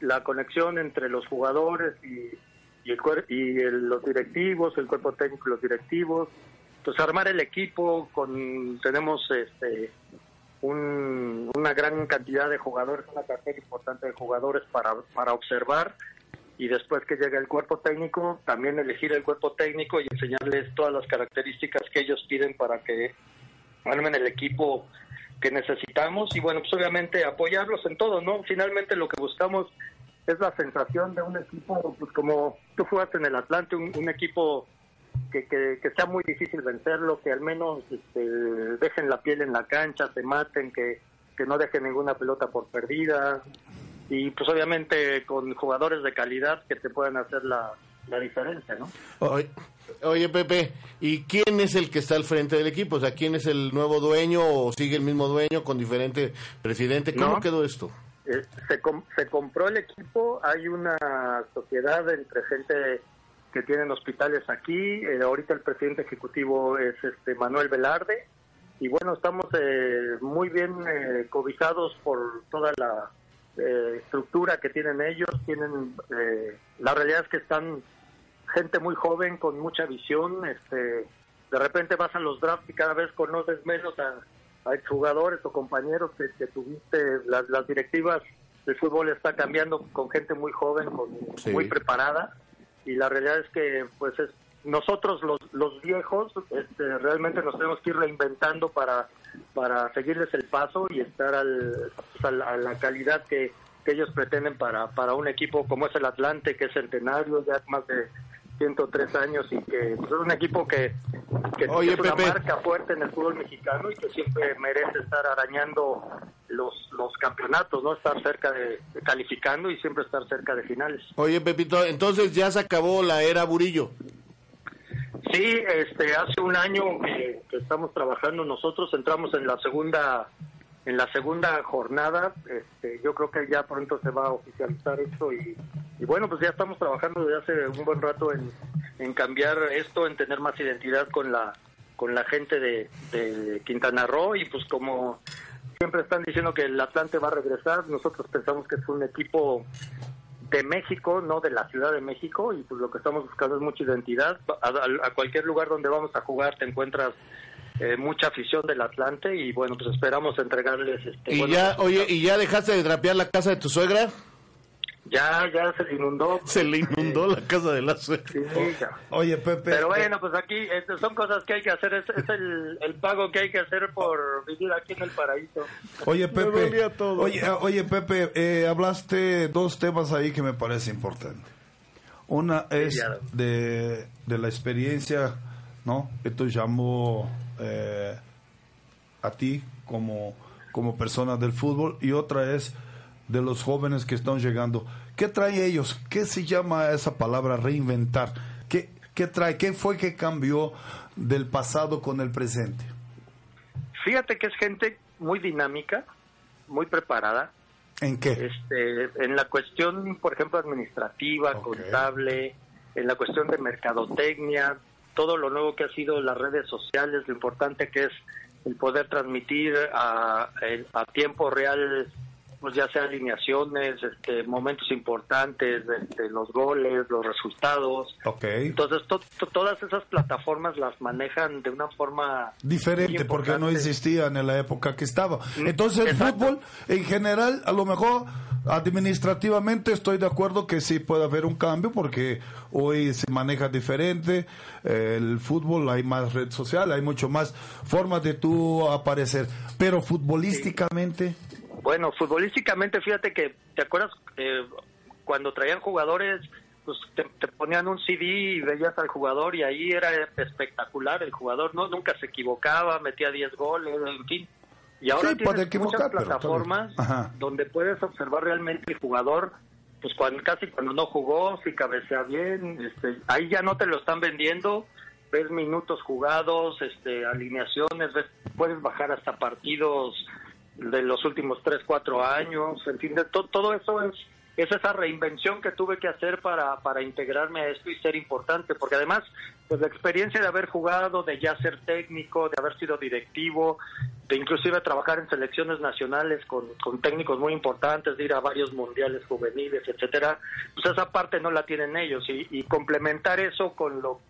la conexión entre los jugadores y, y, el, y el- los directivos, el cuerpo técnico y los directivos. Pues armar el equipo, con tenemos este un- una gran cantidad de jugadores, una cartera importante de jugadores para, para observar y después que llegue el cuerpo técnico, también elegir el cuerpo técnico y enseñarles todas las características que ellos piden para que armen el equipo que necesitamos y bueno, pues obviamente apoyarlos en todo, ¿no? Finalmente lo que buscamos es la sensación de un equipo, pues como tú jugaste en el Atlante, un, un equipo que, que, que sea muy difícil vencerlo, que al menos este, dejen la piel en la cancha, se maten, que, que no dejen ninguna pelota por perdida y pues obviamente con jugadores de calidad que te puedan hacer la, la diferencia, ¿no? Oye, oye, Pepe, ¿y quién es el que está al frente del equipo? O sea, ¿quién es el nuevo dueño o sigue el mismo dueño con diferente presidente? ¿Cómo No. quedó esto? Eh, se, com- se compró el equipo, hay una sociedad entre gente que tienen hospitales aquí. Eh, ahorita el presidente ejecutivo es este Manuel Velarde. Y bueno, estamos eh, muy bien eh, cobijados por toda la eh, estructura que tienen ellos. Tienen, eh, la realidad es que están gente muy joven con mucha visión. Este, de repente vas a los drafts y cada vez conoces menos a, a exjugadores o compañeros que, que tuviste. Las, las directivas del fútbol está cambiando con gente muy joven, con, Sí. muy preparada. Y la realidad es que pues es, nosotros los, los viejos este, realmente nos tenemos que ir reinventando para, para seguirles el paso y estar al, pues, a, la, calidad que, que ellos pretenden para, para un equipo como es el Atlante, que es centenario, ya más de 103 años y que pues, es un equipo que, que Oye, es una Pepe. marca fuerte en el fútbol mexicano y que siempre merece estar arañando los, los campeonatos, no estar cerca de, de calificando y siempre estar cerca de finales. Oye, Pepito, entonces ya se acabó la era Burillo. Sí, este, hace un año que, que estamos trabajando nosotros, entramos en la segunda en la segunda jornada, este, yo creo que ya pronto se va a oficializar esto y, y bueno, pues ya estamos trabajando desde hace un buen rato en, en cambiar esto, en tener más identidad con la con la gente de, de Quintana Roo y pues como siempre están diciendo que el Atlante va a regresar, nosotros pensamos que es un equipo de México, no de la Ciudad de México, y pues lo que estamos buscando es mucha identidad. A, a- a cualquier lugar donde vamos a jugar te encuentras eh, mucha afición del Atlante y bueno, pues esperamos entregarles este... Y ya, oye, ¿y ya dejaste de trapear la casa de tu suegra? Ya, ya se le inundó. Se le inundó la casa de la suegra. Sí. Oye, Pepe. Pero eh, bueno, pues aquí este, son cosas que hay que hacer, es, es el, el pago que hay que hacer por vivir aquí en el paraíso. Oye, Pepe. todo. Oye, eh, oye, Pepe, eh, hablaste dos temas ahí que me parece importante. Una es de, de la experiencia, ¿no? Esto llamó eh, a ti como, como persona del fútbol y otra es de los jóvenes que están llegando. ¿Qué trae ellos? ¿Qué se llama esa palabra reinventar? ¿Qué, qué trae? ¿Qué fue que cambió del pasado con el presente? Fíjate que es gente muy dinámica, muy preparada, ¿En qué? este, en la cuestión, por ejemplo, administrativa, contable, en la cuestión de mercadotecnia, todo lo nuevo que ha sido las redes sociales, lo importante que es el poder transmitir a, a tiempo real, pues ya sea alineaciones, este, momentos importantes, este, los goles, los resultados. Ok. Entonces, to- to- todas esas plataformas las manejan de una forma diferente porque no existían en la época que estaba. Mm, Entonces el fútbol en general, a lo mejor administrativamente estoy de acuerdo que sí puede haber un cambio porque hoy se maneja diferente, eh, el fútbol hay más red social, hay mucho más formas de tú aparecer, pero futbolísticamente Bueno, futbolísticamente, fíjate que, ¿te acuerdas eh, cuando traían jugadores, pues te, te ponían un CD y veías al jugador y ahí era espectacular el jugador, ¿no? Nunca se equivocaba, metía 10 goles, en fin. Y ahora Sí, tienes muchas plataformas donde puedes observar realmente el jugador, pues cuando, casi cuando no jugó, si cabecea bien, este, ahí ya no te lo están vendiendo, ves minutos jugados, este, alineaciones, ves, puedes bajar hasta partidos de los últimos 3, 4 años, en fin, de to- todo eso es, es esa reinvención que tuve que hacer para, para integrarme a esto y ser importante, porque además, pues la experiencia de haber jugado, de ya ser técnico, de haber sido directivo, de inclusive trabajar en selecciones nacionales con, con técnicos muy importantes, de ir a varios mundiales juveniles, etcétera, pues esa parte no la tienen ellos y, y complementar eso con lo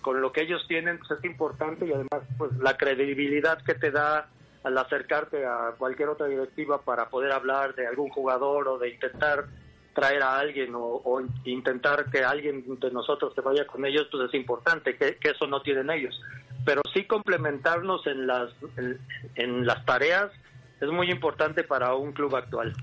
con lo que ellos tienen pues es importante y además pues la credibilidad que te da al acercarte a cualquier otra directiva para poder hablar de algún jugador o de intentar traer a alguien o, o intentar que alguien de nosotros se vaya con ellos, pues es importante, que, eso no tienen ellos. Pero sí complementarnos en las, en las tareas es muy importante para un club actual.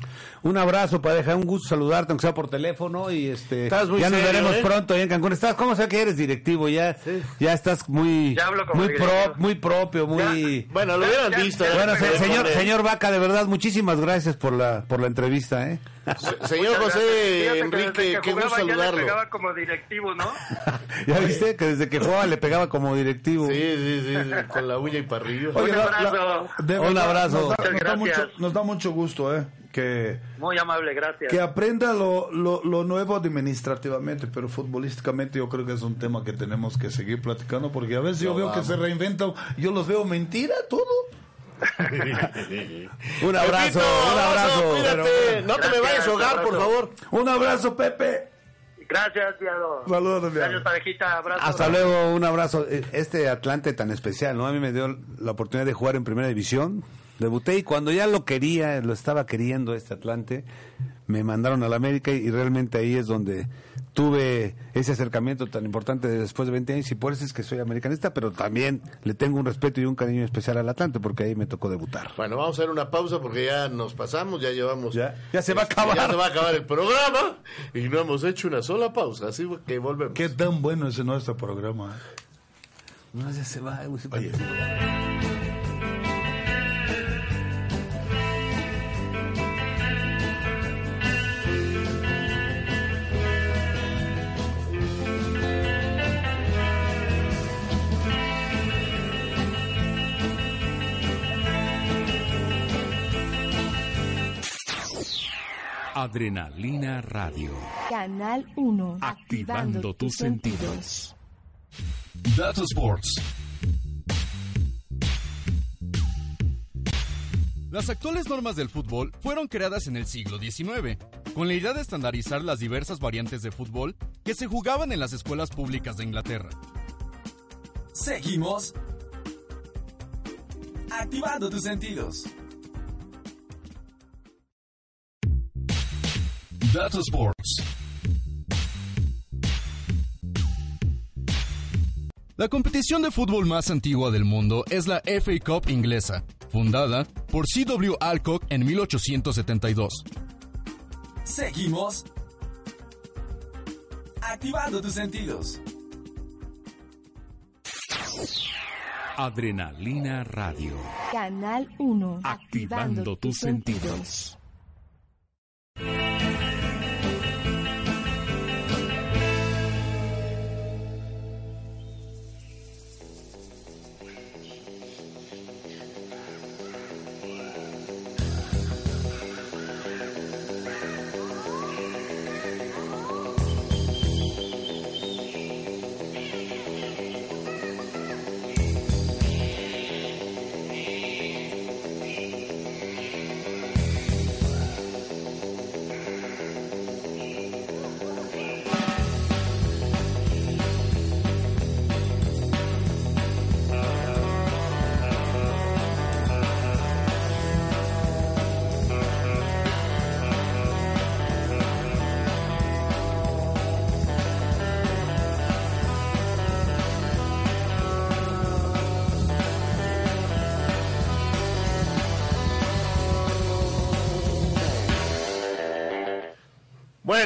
Un abrazo, pareja, un gusto saludarte, aunque sea por teléfono y este Estás muy ya nos veremos ¿eh? pronto ahí en Cancún. Estás, ¿cómo sé que eres directivo? Ya, ya estás muy, Ya hablo como muy pro- muy propio, muy. Bueno, lo hubieran visto. ya, ¿eh? Bueno, señor, señor Vaca, de verdad, muchísimas gracias por la, por la entrevista, ¿eh? Se- Señor José Enrique, que qué gusto jugaba ya le saludarlo. pegaba como directivo, ¿no? Ya viste que desde que jugaba le pegaba como directivo. Sí, sí, sí, sí, con la ulla y parrillo. Oye, Un la- la- abrazo. Un abrazo. Nos da, Muchas nos da gracias. mucho, nos da mucho gusto, ¿eh? Que, Muy amable, gracias. que aprenda lo, lo, lo nuevo administrativamente, pero futbolísticamente yo creo que es un tema que tenemos que seguir platicando, porque a veces yo veo vamos. que se reinventa, yo los veo mentira todo. Un abrazo, Pepito, un abrazo. Cuídate. No te me vayas a ahogar, por favor. Un abrazo, Pepe. Gracias, Diado. Saludos, Gracias, parejita. Abrazo. Hasta luego, un abrazo. Este Atlante tan especial, ¿no? A mí me dio la oportunidad de jugar en primera división. Debuté y cuando ya lo quería, lo estaba queriendo este Atlante, me mandaron a la América y realmente ahí es donde tuve ese acercamiento tan importante de después de 20 años y por eso es que soy americanista, pero también le tengo un respeto y un cariño especial al Atlante porque ahí me tocó debutar. Bueno, vamos a hacer una pausa porque ya nos pasamos, ya llevamos. Ya- ya se va a este, acabar. Ya se va a acabar el programa y no hemos hecho una sola pausa, así que volvemos. Qué tan bueno es nuestro programa. ¿eh? No, ya se va. Oye. Adrenalina Radio. Canal 1. Activando tus sentidos. Data Sports. Las actuales normas del fútbol fueron creadas en el siglo XIX, con la idea de estandarizar las diversas variantes de fútbol que se jugaban en las escuelas públicas de Inglaterra. Seguimos activando tus sentidos. Data Sports. La competición de fútbol más antigua del mundo es la FA Cup inglesa, fundada por C.W. Alcock en 1872. Seguimos activando tus sentidos. Adrenalina Radio. Canal 1. Activando tus sentidos.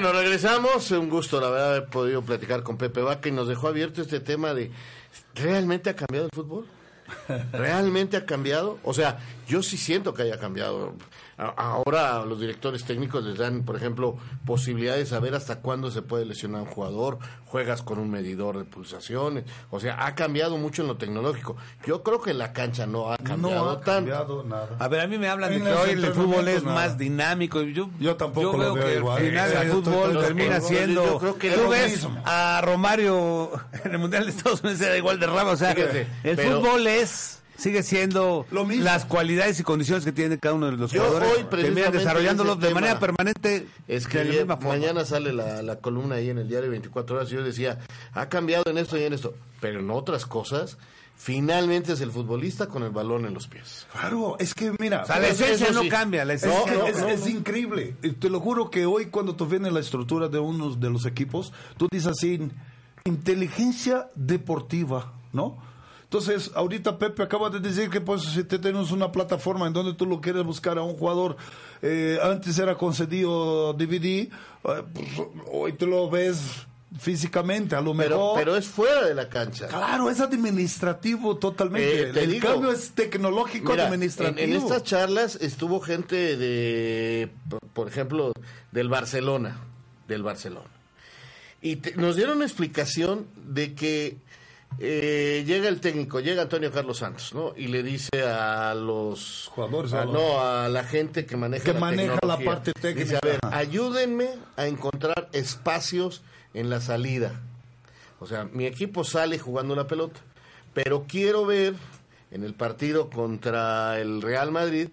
Bueno, regresamos. Un gusto, la verdad, haber podido platicar con Pepe Vaca y nos dejó abierto este tema de ¿realmente ha cambiado el fútbol? ¿Realmente ha cambiado? O sea, yo sí siento que haya cambiado. Ahora los directores técnicos les dan, por ejemplo, posibilidad de saber hasta cuándo se puede lesionar un jugador, juegas con un medidor de pulsaciones. O sea, ha cambiado mucho en lo tecnológico. Yo creo que la cancha no ha cambiado No ha tanto. cambiado nada. A ver, a mí me hablan de que hoy el fútbol es nada. más dinámico. Yo, Yo tampoco lo veo veo que igual. al final Sí, el yo estoy fútbol termina siendo... Yo creo que Tú ves mismo. a Romario en el Mundial de Estados Unidos era igual de rama. O sea, Fíjate, el pero- fútbol es... Sigue siendo Lo mismo. las cualidades y condiciones que tiene cada uno de los Yo jugadores. hoy, precisamente, desarrollándolos de manera permanente Es de que la misma forma. mañana sale la, la columna ahí en el diario 24 horas y yo decía, ha cambiado en esto y en esto, pero en otras cosas, finalmente es el futbolista con el balón en los pies. Claro, es que mira, O sea, la esencia no sí. cambia. La Es, esencia No, es- no, es no. increíble. Te lo juro que hoy cuando tú vienes la estructura de unos de los equipos, tú dices así, inteligencia deportiva, ¿no? Entonces, ahorita Pepe acaba de decir que pues si te tenemos una plataforma en donde tú lo quieres buscar a un jugador, eh, antes era concedido DVD, eh, pues, hoy te lo ves físicamente, a lo Pero, mejor... pero es fuera de la cancha. Claro, es administrativo totalmente. Eh, el digo, cambio es tecnológico Mira, administrativo. en estas charlas estuvo gente de, por- por ejemplo, del Barcelona, del Barcelona. Y te- nos dieron una explicación de que eh, llega el técnico, llega Antonio Carlos Santos, ¿no? Y le dice a los Jugadores, a- no, a la gente que maneja Que la maneja la parte técnica. Dice, a ver, ayúdenme a encontrar espacios en la salida. O sea, mi equipo sale jugando la pelota, pero quiero ver en el partido contra el Real Madrid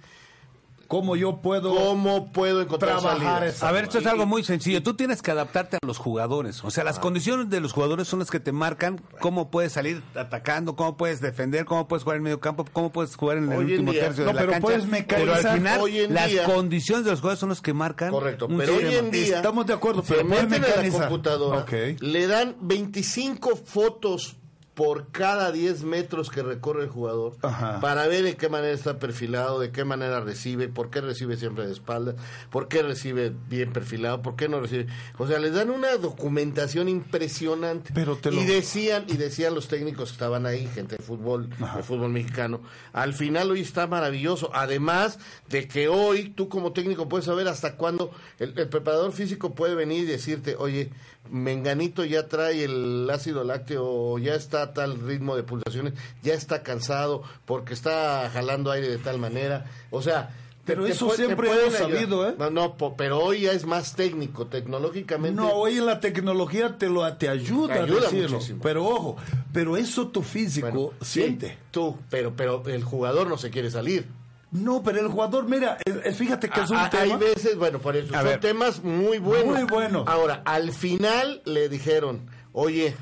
¿Cómo yo puedo cómo puedo encontrar trabajar esa- A ver, esto es algo muy sencillo. Tú tienes que adaptarte a los jugadores. O sea, las condiciones de los jugadores son las que te marcan cómo puedes salir atacando, cómo puedes defender, cómo puedes jugar en medio campo, cómo puedes jugar en el Hoy último tercio no, de la pero cancha. puedes pero mecanizar. al final, Hoy en las día- condiciones de los jugadores son las que marcan. Correcto, pero hoy en día Estamos de acuerdo, se pero puedes meten la computadora, le dan 25 fotos por cada 10 metros que recorre el jugador Ajá. para ver en qué manera está perfilado, de qué manera recibe, por qué recibe siempre de espalda, por qué recibe bien perfilado, por qué no recibe. O sea, les dan una documentación impresionante. Pero te y lo- decían y decían los técnicos que estaban ahí, gente de fútbol, de fútbol mexicano, al final hoy está maravilloso. Además de que hoy tú como técnico puedes saber hasta cuándo el, el preparador físico puede venir y decirte, oye, Menganito ya trae el ácido lácteo, ya está a tal ritmo de pulsaciones, ya está cansado porque está jalando aire de tal manera. O sea, Pero eso siempre hemos sabido, ¿eh? No, pero hoy ya es más técnico, tecnológicamente. No, hoy la tecnología te lo te ayuda, Te ayuda a decirlo. Pero ojo, pero eso tu físico Bueno, sí, siente. tú, pero, pero el jugador no se quiere salir. No, pero el jugador, mira, eh, eh, fíjate que es un Ah, tema. Hay veces, bueno, por eso, A son ver. temas muy buenos. Muy buenos. Ahora, al final le dijeron, oye,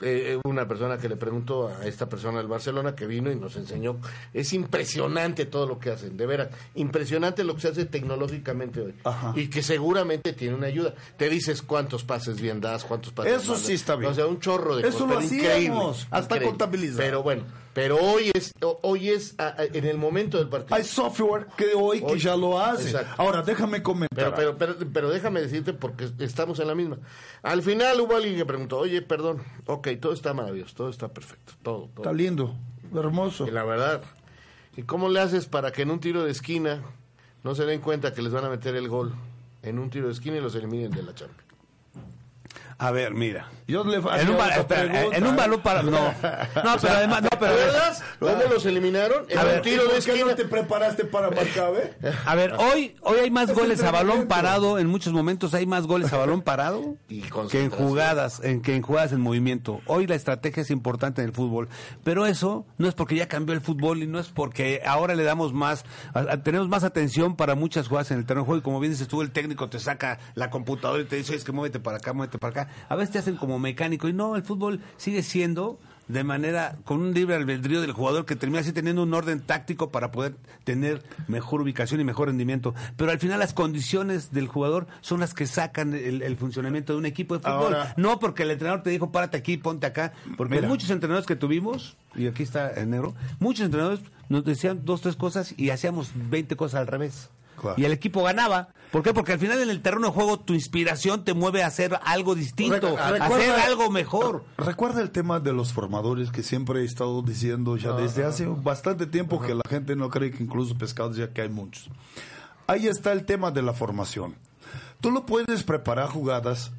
eh, una persona que le preguntó a esta persona del Barcelona que vino y nos enseñó, es impresionante todo lo que hacen, de veras, impresionante lo que se hace tecnológicamente hoy. Ajá. Y que seguramente tiene una ayuda. Te dices cuántos pases bien das, cuántos pases Eso mal sí está bien. O sea, un chorro de Eso cosas, lo hacíamos, increíble, hasta increíble. contabilizar. Pero bueno, pero hoy es, hoy es en el momento del partido. Hay software que hoy, que ya lo hace. Exacto. Ahora, déjame comentar. Pero, pero, pero, pero déjame decirte porque estamos en la misma. Al final hubo alguien que preguntó, oye, perdón, ok, todo está maravilloso, todo está perfecto, todo. todo. Está lindo, hermoso. Y la verdad, ¿y cómo le haces para que en un tiro de esquina no se den cuenta que les van a meter el gol en un tiro de esquina y los eliminen de la Champions? A ver, mira. Yo le En un, ba- otra espera, pregunta, en un ¿eh? balón para. No, no pero además. No, ¿Te pero a ver, acuerdas cómo los eliminaron? En A un ver, ¿Y tiro de por qué esquina. no te preparaste para marcar, eh? A ver, hoy, hoy hay más Es goles a balón parado. En muchos momentos hay más goles a balón parado Y que en jugadas, en que en jugadas en movimiento. Hoy la estrategia es importante en el fútbol, pero eso no es porque ya cambió el fútbol y no es porque ahora le damos más, a- a- tenemos más atención para muchas jugadas en el terreno de juego y como bien dices tú, el técnico te saca la computadora y te dice, es que muévete para acá, muévete para acá. A veces te hacen como mecánico y no, el fútbol sigue siendo de manera con un libre albedrío del jugador que termina así teniendo un orden táctico para poder tener mejor ubicación y mejor rendimiento. Pero al final las condiciones del jugador son las que sacan el, el funcionamiento de un equipo de fútbol. Ahora- no porque el entrenador te dijo párate aquí, ponte acá. Porque Mira. muchos entrenadores que tuvimos, y aquí está en negro, muchos entrenadores nos decían dos, tres cosas y hacíamos 20 cosas al revés. Claro. Y el equipo ganaba. ¿Por qué? Porque al final en el terreno de juego tu inspiración te mueve a hacer algo distinto, a hacer algo mejor. Recuerda el tema de los formadores que siempre he estado diciendo ya desde hace bastante tiempo que la gente no cree que incluso pescados ya que hay muchos. Ahí está el tema de la formación. Tú lo puedes preparar jugadas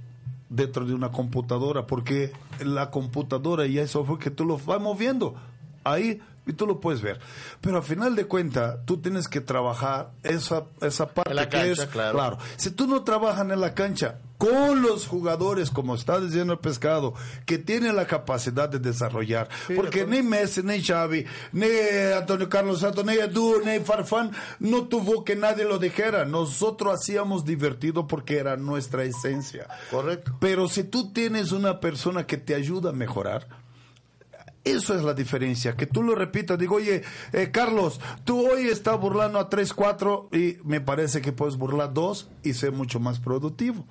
dentro de una computadora porque la computadora ya es software que tú lo vas moviendo ahí y tú lo puedes ver. Pero al final de cuentas, tú tienes que trabajar esa, esa parte En la que cancha, es claro. si tú no trabajas en la cancha con los jugadores, como está diciendo el pescado, que tienen la capacidad de desarrollar, porque ni Messi, ni Xavi, ni Antonio Carlos Santos, ni Edu, ni Farfán, no tuvo que nadie lo dijera. Nosotros hacíamos divertido porque era nuestra esencia. Correcto. Pero si tú tienes una persona que te ayuda a mejorar, eso es la diferencia, que tú lo repitas, digo, oye, eh, Carlos, tú hoy estás burlando a 3, 4 y me parece que puedes burlar 2 y ser mucho más productivo.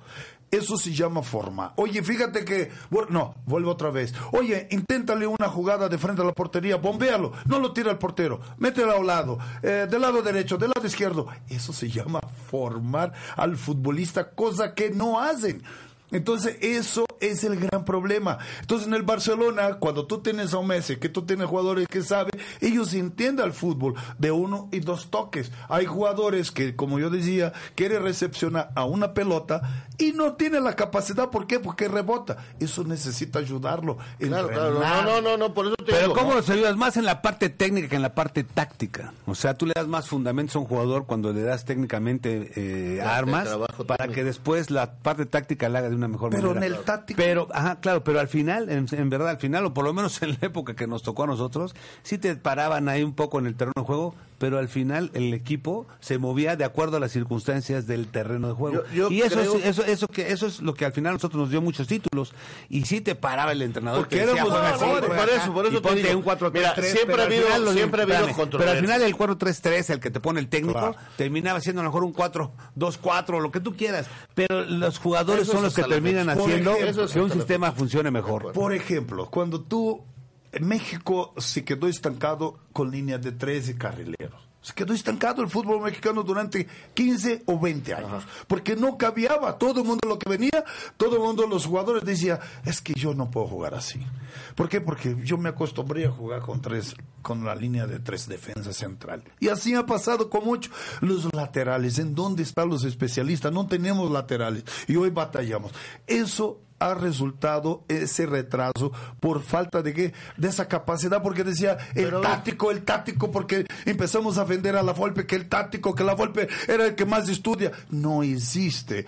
Eso se llama forma. Oye, fíjate que... No, vuelvo otra vez. Oye, inténtale una jugada de frente a la portería, bombealo, no lo tira el portero, mételo a un lado, eh, del lado derecho, del lado izquierdo. Eso se llama formar al futbolista, cosa que no hacen. Entonces, eso es el gran problema. Entonces en el Barcelona, cuando tú tienes a un Messi, que tú tienes jugadores que saben, ellos entienden el fútbol de uno y dos toques. Hay jugadores que, como yo decía, quiere recepcionar a una pelota y no tiene la capacidad. ¿Por qué? Porque rebota. Eso necesita ayudarlo. Claro, claro. No, no, no, no, por eso te Pero digo. ¿cómo los ayudas más en la parte técnica que en la parte táctica? O sea, tú le das más fundamentos a un jugador cuando le das técnicamente eh, armas para técnico. que después la parte táctica la haga de una mejor Pero manera. en el táctico- Pero, ajá, claro, pero al final, en, en verdad, al final, o por lo menos en la época que nos tocó a nosotros, sí te paraban ahí un poco en el terreno de juego, pero al final el equipo se movía de acuerdo a las circunstancias del terreno de juego. Yo- yo y eso, creo- es, eso, eso, que, eso es lo que al final a nosotros nos dio muchos títulos. Y sí te paraba el entrenador. Porque éramos "Juega así, mejores". Por eso, por eso te ponte digo. un 4 Mira, siempre ha habido- siempre ha habido Pero al final el 4-3-3, el que te pone el técnico, Claro. terminaba siendo a lo mejor un 4-2-4, lo que tú quieras. Pero los jugadores Eso son los que terminan haciendo que un sistema funcione mejor. Por ejemplo, cuando tú, México se quedó estancado con líneas de 13 carrileros. Se quedó estancado el fútbol mexicano durante 15 o 20 años. Porque no cabiaba. Todo el mundo lo que venía, todo el mundo, los jugadores decía, es que yo no puedo jugar así. ¿Por qué? Porque yo me acostumbré a jugar con tres, con la línea de tres defensas central. Y así ha pasado con mucho. Los laterales, ¿en dónde están los especialistas? No tenemos laterales. Y hoy batallamos. Eso ha resultado ese retraso por falta de qué de esa capacidad porque decía el Pero- táctico el táctico porque empezamos a vender a la Volpe que el táctico que la Volpe era el que más estudia. No existe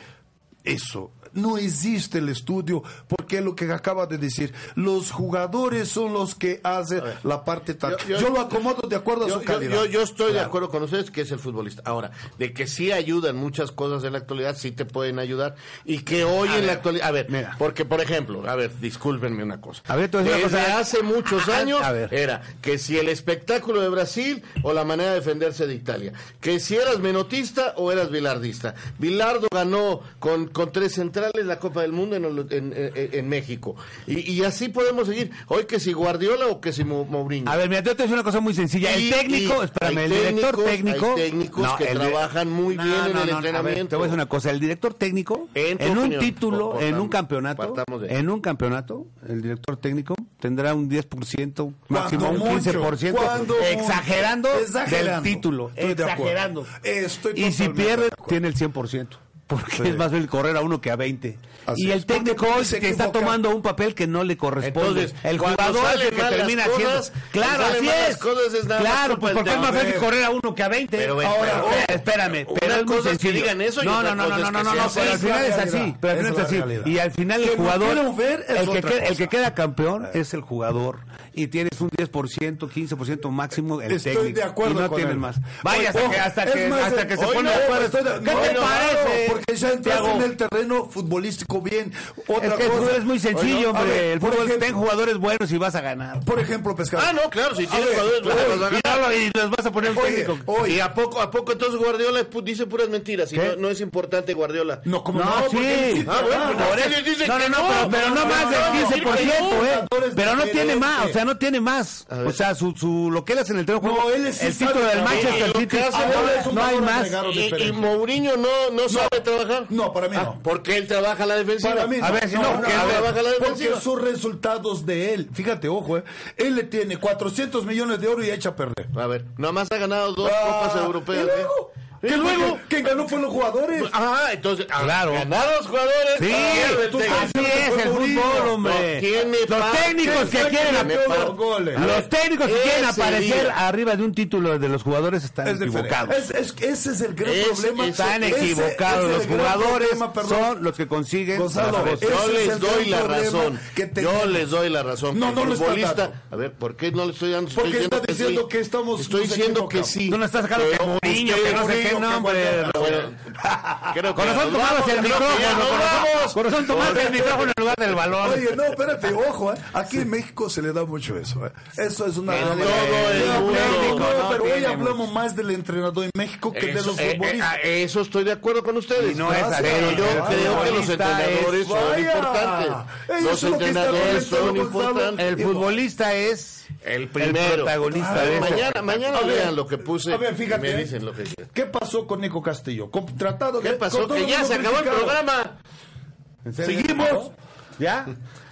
eso no existe el estudio porque es lo que acaba de decir los jugadores son los que hacen la parte táctica yo, yo- lo acomodo de acuerdo a Yo, su yo- calidad yo- yo estoy de acuerdo con ustedes que es el futbolista. Ahora, de que sí ayudan muchas cosas en la actualidad, sí te pueden ayudar. Y que hoy en la actualidad. A ver, mira. porque por ejemplo, a ver, discúlpenme una cosa. A ver, a una Desde cosa. hace muchos Ah, años a ver. era que si el espectáculo de Brasil o la manera de defenderse de Italia. Que si eras menotista o eras bilardista. Bilardo ganó con, con tres centrales la Copa del Mundo en, el- en- en- en México. Y, y así podemos seguir. Hoy que si Guardiola o que si Mo- Mourinho. A ver, mira, yo te voy a decir una cosa muy sencilla. Y- el técnico, espérame, el director técnico. hay técnicos que el trabajan muy bien en el a ver, entrenamiento. te voy a decir una cosa. El director técnico, En un opinión, título, por- por- en un campeonato, de- en un campeonato, el director técnico tendrá un 10%, Cuando máximo un mucho, 15%, cuando mucho. exagerando, Exagerando. del título. Estoy de acuerdo. exagerando. Estoy y si pierde, tiene el 100%. Porque Sí. es más fácil correr a uno que a 20. Así y el técnico hoy se que está equivoca. tomando un papel que no le corresponde. Entonces, el jugador es el que termina haciendo. Claro, así es. cosas es nada claro, pues es más fácil correr a uno que a 20. Pero, bueno, Ahora, pero, eh, espérame, una pero es muy que digan eso no, no, no, no, no, no, no, así. pero al final es así. Pero al final es así. Y al final el no jugador, el que queda campeón es el jugador. Y tienes un 10%, 15% máximo el Estoy técnico. de acuerdo y no con tienes él. más. Vaya, hasta que, hasta que, más, hasta que se pone no, de acuerdo. estoy de- ¿Qué no, te no, parece? Porque ya entras en el terreno futbolístico bien. Otra Es que el cosa, fútbol es muy sencillo, hombre. ver, el fútbol ejemplo- ten jugadores buenos y vas a ganar. Por ejemplo, pescado. Ah, no, claro, si tienes jugadores buenos, vas a Y, ganar. y los vas a poner Oye, técnico. Y a poco, a poco entonces Guardiola dice puras mentiras y no, no es importante Guardiola. No, como No, no, sí. Ah, bueno, ah, Por eso- no, no, no, no, pero, no, no, más del no, 15%, no, ¿eh? Pero no tiene más, o sea, no tiene más. O sea, su, su, lo que él hace en el terreno No, juego, él sí el título del Manchester City, que hace ahora es un no hay más. Y, y. Mourinho no, no sabe trabajar. No, para mí Ah, no. Porque él trabaja la defensiva. Para mí no. A ver, si no, porque a él ver, trabaja la defensiva. Porque sus resultados de él, fíjate, ojo, eh, él le tiene 400 millones de oro y echa a perder. A ver, nada más ha ganado dos Ah, copas europeas. ¿Y luego? ¿eh? ¿Qué ¿Y luego? ¿Quién ganó fue los jugadores? Ah, entonces, ah, Claro. ganaron los jugadores. Sí, pierde el tú técnico. así es el fútbol, hombre. Los técnicos que ¿Quién fue quieren que los goles? los técnicos que quieren aparecer arriba de un título de los jugadores están equivocados. Es- es que ese es el gran problema. Están equivocados. los jugadores son los que consiguen Yo es les doy la razón. que Yo les doy la razón. No, no lo está futbolista-. A ver, ¿por qué no le estoy dando? Estoy Porque diciendo está que diciendo que estamos- Estoy diciendo que sí. Tú no estás sacando que Mourinho, que no sé qué Nombre. Bueno, creo que Con razón nos tomabas el micrófono, ya nos con razón- vamos. con razón tomaste el micrófono en lugar del balón. Oye, no, espérate, ojo, ¿eh? aquí en México se le da mucho eso. ¿eh? Eso es una En realidad. todo el Ya mundo. hablamos, No, pero hoy hablamos más del entrenador en México que de los eh, eh, futbolistas. a eso estoy de acuerdo con ustedes. No es así. pero yo creo que los entrenadores es- son importantes. Los entrenadores son importantes. El futbolista es El primero. protagonista A ver, de mañana, mañana A ver, lean lo que puse a ver, fíjate, y me dicen lo que. ¿Qué pasó con Nico Castillo? Con- tratado ¿Qué pasó? Que ya se acabó el programa. Seguimos. ¿Ya?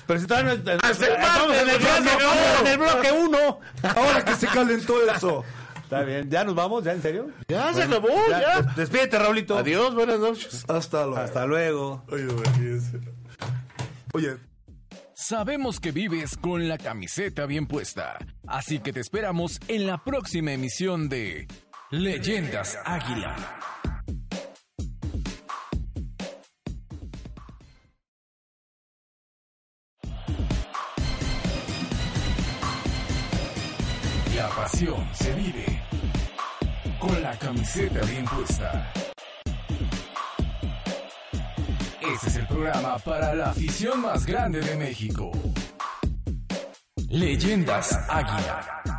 Pero si todavía no... Hasta el martes, en el bloque, en el bloque uno. Ahora que se calentó eso. Está bien. ¿Ya nos vamos? ¿Ya en serio? Ya se acabó, Ya, ya. des- Despídete, Raulito. Adiós, buenas noches. Hasta luego. Hasta luego. Oye, Sabemos que vives con la camiseta bien puesta, así que te esperamos en la próxima emisión de Leyendas Águila. La pasión se vive con la camiseta bien puesta. Este es el programa para la afición más grande de México. Leyendas Águila.